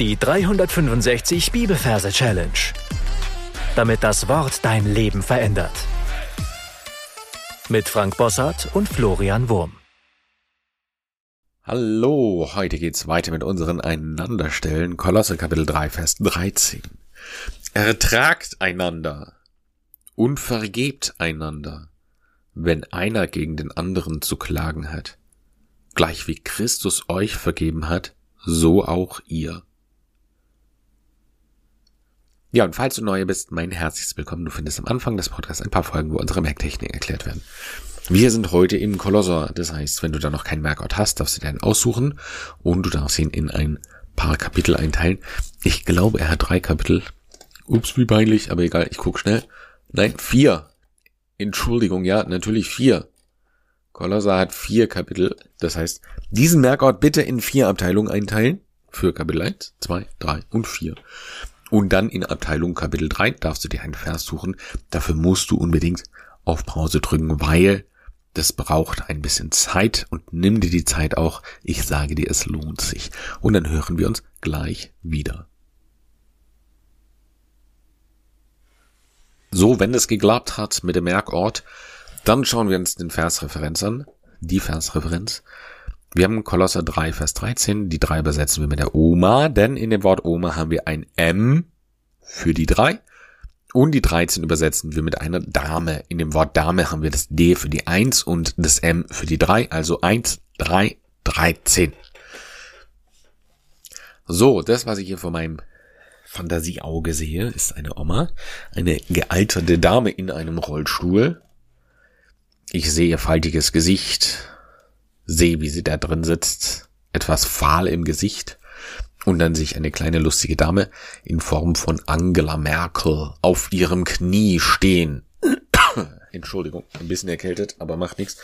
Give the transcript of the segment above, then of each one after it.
Die 365 Bibelverse Challenge. Damit das Wort dein Leben verändert. Mit Frank Bossart und Florian Wurm. Hallo, heute geht's weiter mit unseren Einanderstellen. Kolosse Kapitel 3, Vers 13. Ertragt einander und vergebt einander, wenn einer gegen den anderen zu klagen hat. Gleich wie Christus euch vergeben hat, so auch ihr. Ja, und falls du neu bist, mein herzliches Willkommen. Du findest am Anfang des Podcasts ein paar Folgen, wo unsere Merktechniken erklärt werden. Wir sind heute im Kolosser. Das heißt, wenn du da noch keinen Merkort hast, darfst du dir einen aussuchen und du darfst ihn in ein paar Kapitel einteilen. Ich glaube, er hat drei Kapitel. Ups, wie peinlich, aber egal, ich guck schnell. Nein, vier. Entschuldigung, ja, natürlich vier. Kolosser hat vier Kapitel. Das heißt, diesen Merkort bitte in vier Abteilungen einteilen. Für Kapitel 1, 2, 3 und 4. Und dann in Abteilung Kapitel 3 darfst du dir einen Vers suchen. Dafür musst du unbedingt auf Pause drücken, weil das braucht ein bisschen Zeit und nimm dir die Zeit auch. Ich sage dir, es lohnt sich. Und dann hören wir uns gleich wieder. So, wenn es geklappt hat mit dem Merkort, dann schauen wir uns den Versreferenz an. Die Versreferenz. Wir haben Kolosser 3, Vers 13. Die 3 übersetzen wir mit der Oma, denn in dem Wort Oma haben wir ein M für die 3. Und die 13 übersetzen wir mit einer Dame. In dem Wort Dame haben wir das D für die 1 und das M für die 3. Also 1, 3, 13. So, das, was ich hier vor meinem Fantasieauge sehe, ist eine Oma. Eine gealterte Dame in einem Rollstuhl. Ich sehe ihr faltiges Gesicht, sehe, wie sie da drin sitzt, etwas fahl im Gesicht und dann sich eine kleine lustige Dame in Form von Angela Merkel auf ihrem Knie stehen. Entschuldigung, ein bisschen erkältet, aber macht nichts.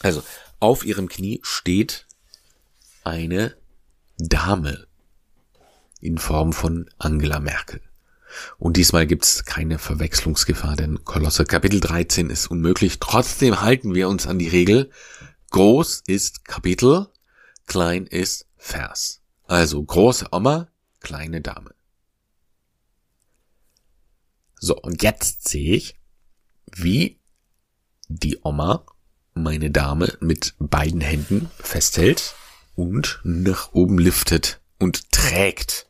Also, auf ihrem Knie steht eine Dame in Form von Angela Merkel. Und diesmal gibt's keine Verwechslungsgefahr, denn Kolosse Kapitel 13 ist unmöglich. Trotzdem halten wir uns an die Regel, Groß ist Kapitel, klein ist Vers. Also große Oma, kleine Dame. So, und jetzt sehe ich, wie die Oma meine Dame mit beiden Händen festhält und nach oben liftet und trägt.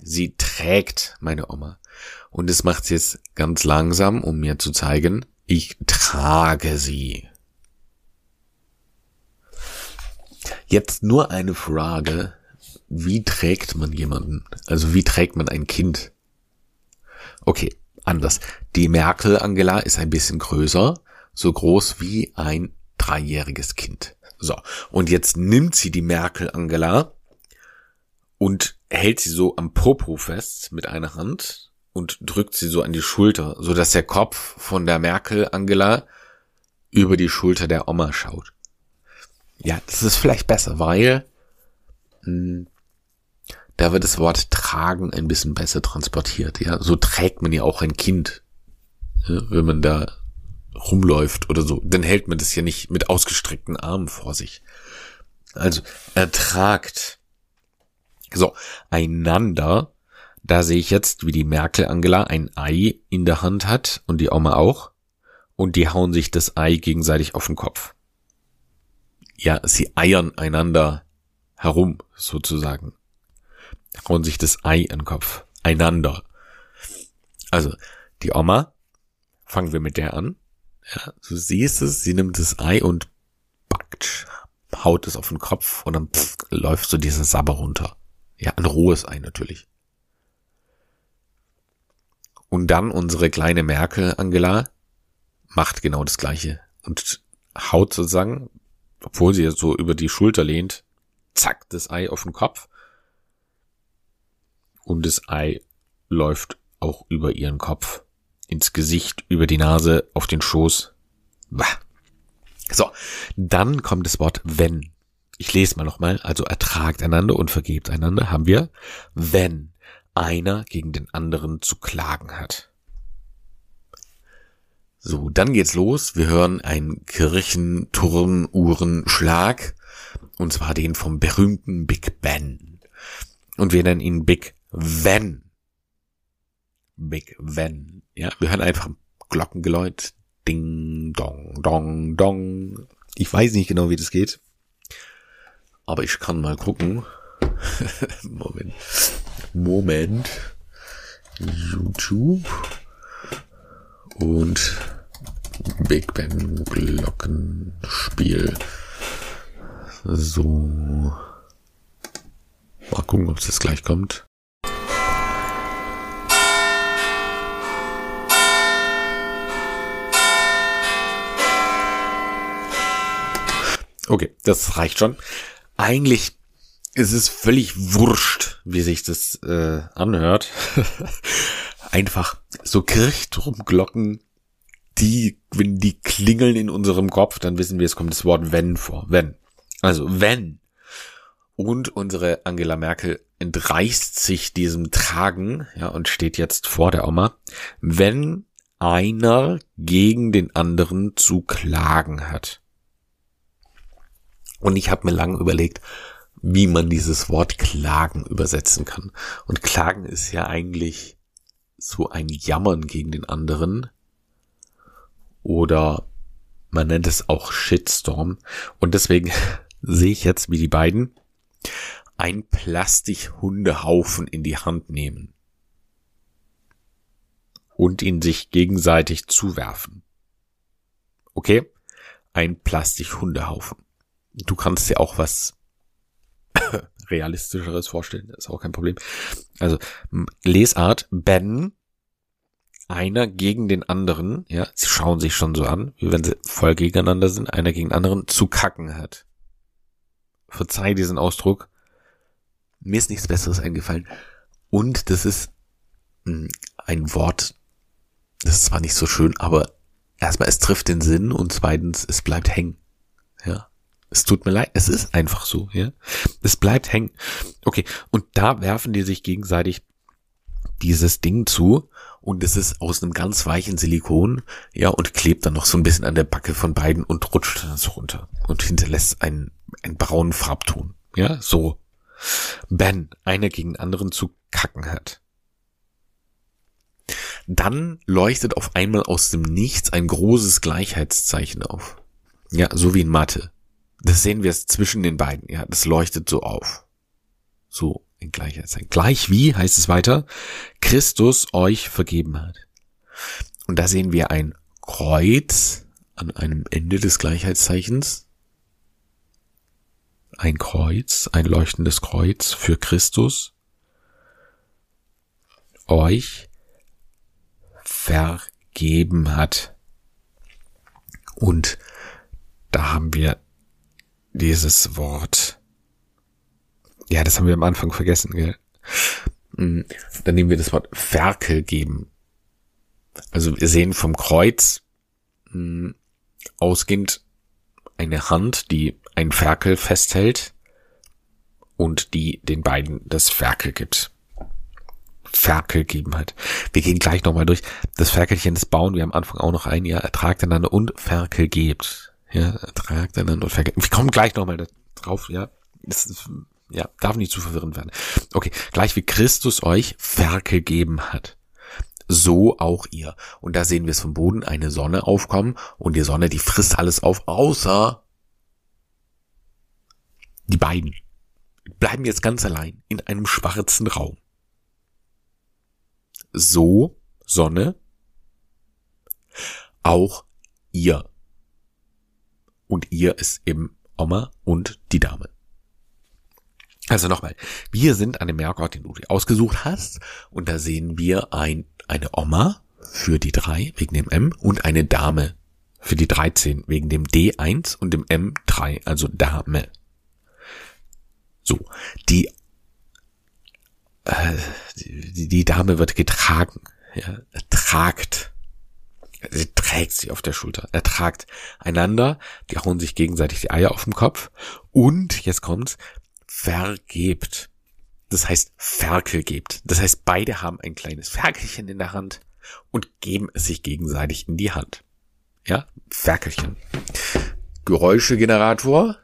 Sie trägt meine Oma. Und es macht jetzt ganz langsam, um mir zu zeigen, ich trage sie. Jetzt nur eine Frage. Wie trägt man jemanden? Also wie trägt man ein Kind? Okay, anders. Die Merkel Angela ist ein bisschen größer, so groß wie ein dreijähriges Kind. So, und jetzt nimmt sie die Merkel Angela und hält sie so am Popo fest mit einer Hand und drückt sie so an die Schulter, so dass der Kopf von der Merkel Angela über die Schulter der Oma schaut. Ja, das ist vielleicht besser, weil mh, hm, da wird das Wort tragen ein bisschen besser transportiert. Ja, so trägt man ja auch ein Kind, ja, wenn man da rumläuft oder so. Dann hält man das ja nicht mit ausgestreckten Armen vor sich. Also ertragt. So, einander. Da sehe ich jetzt, wie die Merkel Angela ein Ei in der Hand hat und die Oma auch. Und die hauen sich das Ei gegenseitig auf den Kopf ja, sie eiern einander herum, sozusagen. Hauen sich das Ei in den Kopf. Einander. Also, die Oma, fangen wir mit der an. Ja, du siehst es, sie nimmt das Ei und backt, haut es auf den Kopf und dann pff, läuft so diese Sabber runter. Ja, ein rohes Ei natürlich. Und dann unsere kleine Merkel, Angela, macht genau das gleiche und haut sozusagen obwohl sie so über die Schulter lehnt, zack, das Ei auf den Kopf. Und das Ei läuft auch über ihren Kopf, ins Gesicht, über die Nase, auf den Schoß. Bah. So, dann kommt das Wort wenn. Ich lese mal nochmal. Also ertragt einander und vergebt einander haben wir, wenn einer gegen den anderen zu klagen hat. So, dann geht's los. Wir hören einen Kirchenturmuhrenschlag. Und zwar den vom berühmten Big Ben. Und wir nennen ihn Big Van. Big Van. Ja, wir hören einfach Glockengeläut. Ding, dong, dong, dong. Ich weiß nicht genau, wie das geht. Aber ich kann mal gucken. Moment. Moment. YouTube. Und Big Ben Glockenspiel. So. Mal gucken, ob es jetzt gleich kommt. Okay, das reicht schon. Eigentlich ist es völlig wurscht, wie sich das äh, anhört. Einfach so Kirchturmglocken, die, wenn die klingeln in unserem Kopf, dann wissen wir, es kommt das Wort wenn vor. Wenn. Also wenn. Und unsere Angela Merkel entreißt sich diesem Tragen, ja, und steht jetzt vor der Oma. Wenn einer gegen den anderen zu klagen hat. Und ich habe mir lange überlegt, wie man dieses Wort klagen übersetzen kann. Und klagen ist ja eigentlich so ein Jammern gegen den anderen. Oder man nennt es auch Shitstorm. Und deswegen sehe ich jetzt, wie die beiden ein Plastikhundehaufen in die Hand nehmen und ihn sich gegenseitig zuwerfen. Okay? Ein Plastikhundehaufen du kannst dir auch was realistischeres vorstellen, ist auch kein Problem. Also Lesart, Ben, einer gegen den anderen, ja, sie schauen sich schon so an, wie wenn sie voll gegeneinander sind, einer gegen den anderen zu kacken hat. Verzeih diesen Ausdruck. Mir ist nichts Besseres eingefallen. Und das ist ein Wort, das ist zwar nicht so schön, aber erstmal, es trifft den Sinn und zweitens, es bleibt hängen. Ja. Es tut mir leid, es ist einfach so, ja. Es bleibt hängen. Okay, und da werfen die sich gegenseitig dieses Ding zu und es ist aus einem ganz weichen Silikon, ja, und klebt dann noch so ein bisschen an der Backe von beiden und rutscht dann so runter und hinterlässt einen, einen braunen Farbton, ja, so. Ben, einer gegen anderen zu kacken hat. Dann leuchtet auf einmal aus dem Nichts ein großes Gleichheitszeichen auf. Ja, so wie in Mathe. Das sehen wir es zwischen den beiden. Ja, das leuchtet so auf. So in Gleichheitszeichen. Gleich wie heißt es weiter, Christus euch vergeben hat. Und da sehen wir ein Kreuz an einem Ende des Gleichheitszeichens. Ein Kreuz, ein leuchtendes Kreuz für Christus euch vergeben hat. Und da haben wir dieses Wort. Ja, das haben wir am Anfang vergessen, gell? Hm, dann nehmen wir das Wort Ferkel geben. Also wir sehen vom Kreuz mh, hm, ausgehend eine Hand, die ein Ferkel festhält und die den beiden das Ferkel gibt. Ferkel geben hat. Wir gehen gleich nochmal durch. Das Ferkelchen, das bauen wir am Anfang auch noch ein, ja, ertragt einander und Ferkel gebt ja, ertragt einander und vergessen. Wir kommen gleich nochmal drauf, ja. Das ist, ja, darf nicht zu verwirrend werden. Okay, gleich wie Christus euch Werke gegeben hat. So auch ihr. Und da sehen wir es vom Boden eine Sonne aufkommen und die Sonne, die frisst alles auf, außer die beiden bleiben jetzt ganz allein in einem schwarzen Raum. So, Sonne, auch ihr und ihr ist eben Oma und die Dame. Also nochmal, wir sind an dem Merkort, den du dir ausgesucht hast, und da sehen wir ein, eine Oma für die drei wegen dem M und eine Dame für die 13 wegen dem D1 und dem M3, also Dame. So, die, äh, die, die Dame wird getragen, ja, tragt sie trägt sie auf der Schulter. Er tragt einander, die hauen sich gegenseitig die Eier auf den Kopf und, jetzt kommt's, vergebt. Das heißt, Ferkel gebt. Das heißt, beide haben ein kleines Ferkelchen in der Hand und geben es sich gegenseitig in die Hand. Ja, Ferkelchen. Geräuschegenerator.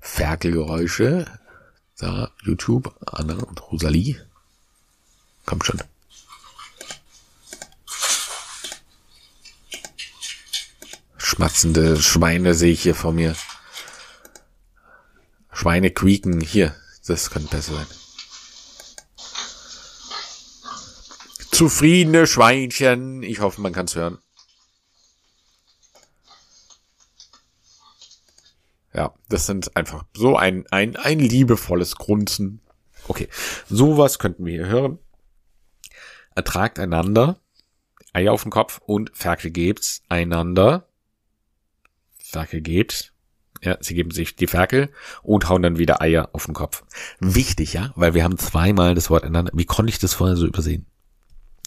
Ferkelgeräusche. Da, YouTube, Anna und Rosalie. Kommt schon. Schmatzende Schweine sehe ich hier vor mir. Schweine quieken. Hier, das könnte besser sein. Zufriedene Schweinchen. Ich hoffe, man kann es hören. Ja, das sind einfach so ein, ein, ein liebevolles Grunzen. Okay, sowas könnten wir hier hören. Ertragt einander, Eier auf den Kopf und Ferkel gebt's einander. Ferkel gebt. Ja, sie geben sich die Ferkel und hauen dann wieder Eier auf den Kopf. Wichtig, ja, weil wir haben zweimal das Wort einander. Wie konnte ich das vorher so übersehen?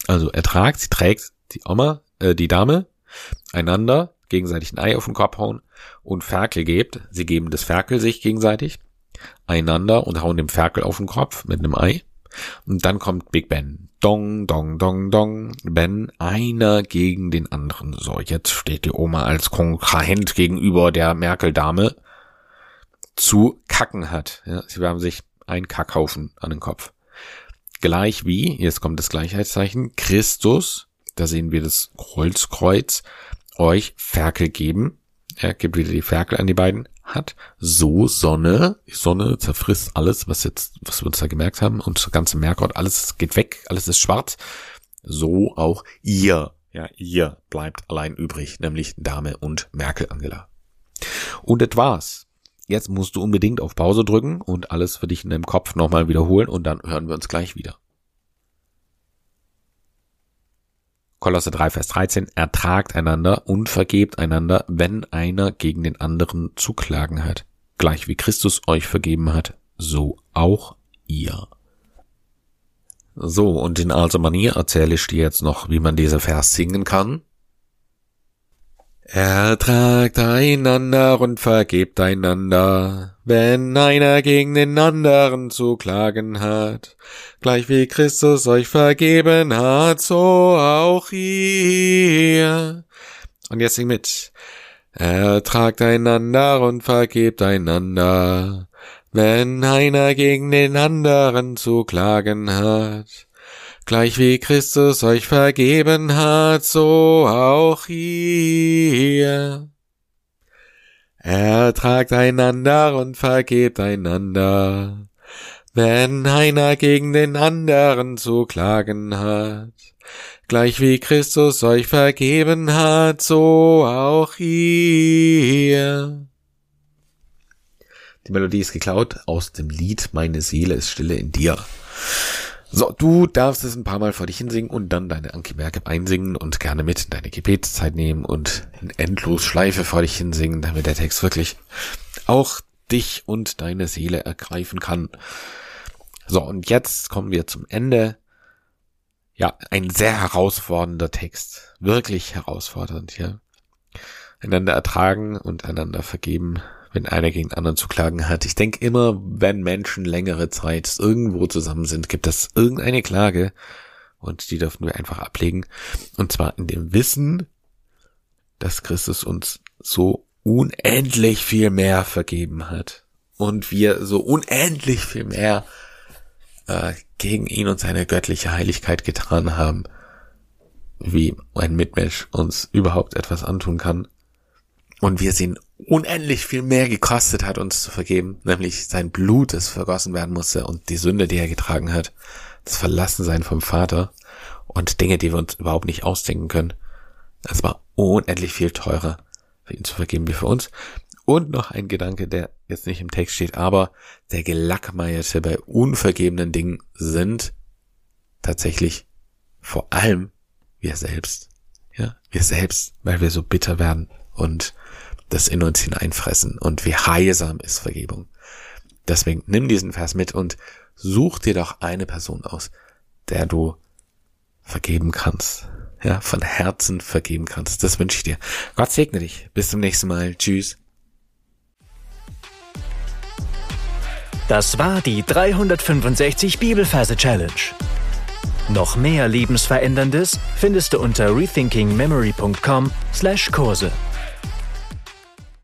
Also ertragt, sie trägt die Oma, äh, die Dame, einander, gegenseitig ein Ei auf den Kopf hauen und Ferkel gebt, sie geben das Ferkel sich gegenseitig, einander und hauen dem Ferkel auf den Kopf mit einem Ei. Und dann kommt Big Ben. Dong, dong, dong, dong. Ben, einer gegen den anderen. So, jetzt steht die Oma als Kontrahent gegenüber der Merkel-Dame zu kacken hat. Ja, sie haben sich ein Kackhaufen an den Kopf. Gleich wie, jetzt kommt das Gleichheitszeichen, Christus, da sehen wir das Holzkreuz, euch Ferkel geben. Er gibt wieder die Ferkel an die beiden. Hat so Sonne. Sonne zerfrisst alles, was jetzt, was wir uns da gemerkt haben. Und der ganze Merkort, alles geht weg, alles ist schwarz. So auch ihr. Ja, ihr bleibt allein übrig, nämlich Dame und Merkel Angela. Und das war's. Jetzt musst du unbedingt auf Pause drücken und alles für dich in deinem Kopf nochmal wiederholen und dann hören wir uns gleich wieder. Kolosse 3, Vers 13, ertragt einander und vergebt einander, wenn einer gegen den anderen zu klagen hat. Gleich wie Christus euch vergeben hat, so auch ihr. So, und in alter Manier erzähle ich dir jetzt noch, wie man diese Vers singen kann. Ertragt einander und vergebt einander, wenn einer gegen den anderen zu klagen hat. Gleich wie Christus euch vergeben hat, so auch ihr. Und jetzt sing mit. Ertragt einander und vergebt einander, wenn einer gegen den anderen zu klagen hat. Gleich wie Christus euch vergeben hat, so auch ihr. Ertragt einander und vergebt einander, wenn einer gegen den anderen zu klagen hat. Gleich wie Christus euch vergeben hat, so auch ihr. Die Melodie ist geklaut aus dem Lied Meine Seele ist stille in dir. So, du darfst es ein paar Mal vor dich hinsingen und dann deine Anki Merke einsingen und gerne mit in deine Gebetszeit nehmen und endlos Schleife vor dich hinsingen, damit der Text wirklich auch dich und deine Seele ergreifen kann. So, und jetzt kommen wir zum Ende. Ja, ein sehr herausfordernder Text. Wirklich herausfordernd, ja. Einander ertragen und einander vergeben wenn einer gegen anderen zu klagen hat. Ich denke immer, wenn Menschen längere Zeit irgendwo zusammen sind, gibt es irgendeine Klage und die dürfen wir einfach ablegen. Und zwar in dem Wissen, dass Christus uns so unendlich viel mehr vergeben hat und wir so unendlich viel mehr äh, gegen ihn und seine göttliche Heiligkeit getan haben, wie ein Mitmensch uns überhaupt etwas antun kann. Und wir sehen unendlich viel mehr gekostet hat, uns zu vergeben, nämlich sein Blut, das vergossen werden musste und die Sünde, die er getragen hat, das Verlassensein vom Vater und Dinge, die wir uns überhaupt nicht ausdenken können. Es war unendlich viel teurer für ihn zu vergeben wie für uns. Und noch ein Gedanke, der jetzt nicht im Text steht, aber der Gelackmeierte bei unvergebenen Dingen sind tatsächlich vor allem wir selbst. Ja, wir selbst, weil wir so bitter werden und das in uns hineinfressen und wie heilsam ist Vergebung. Deswegen nimm diesen Vers mit und such dir doch eine Person aus, der du vergeben kannst. Ja, von Herzen vergeben kannst. Das wünsche ich dir. Gott segne dich. Bis zum nächsten Mal. Tschüss. Das war die 365 Bibelferse Challenge. Noch mehr Lebensveränderndes findest du unter rethinkingmemory.com/Kurse.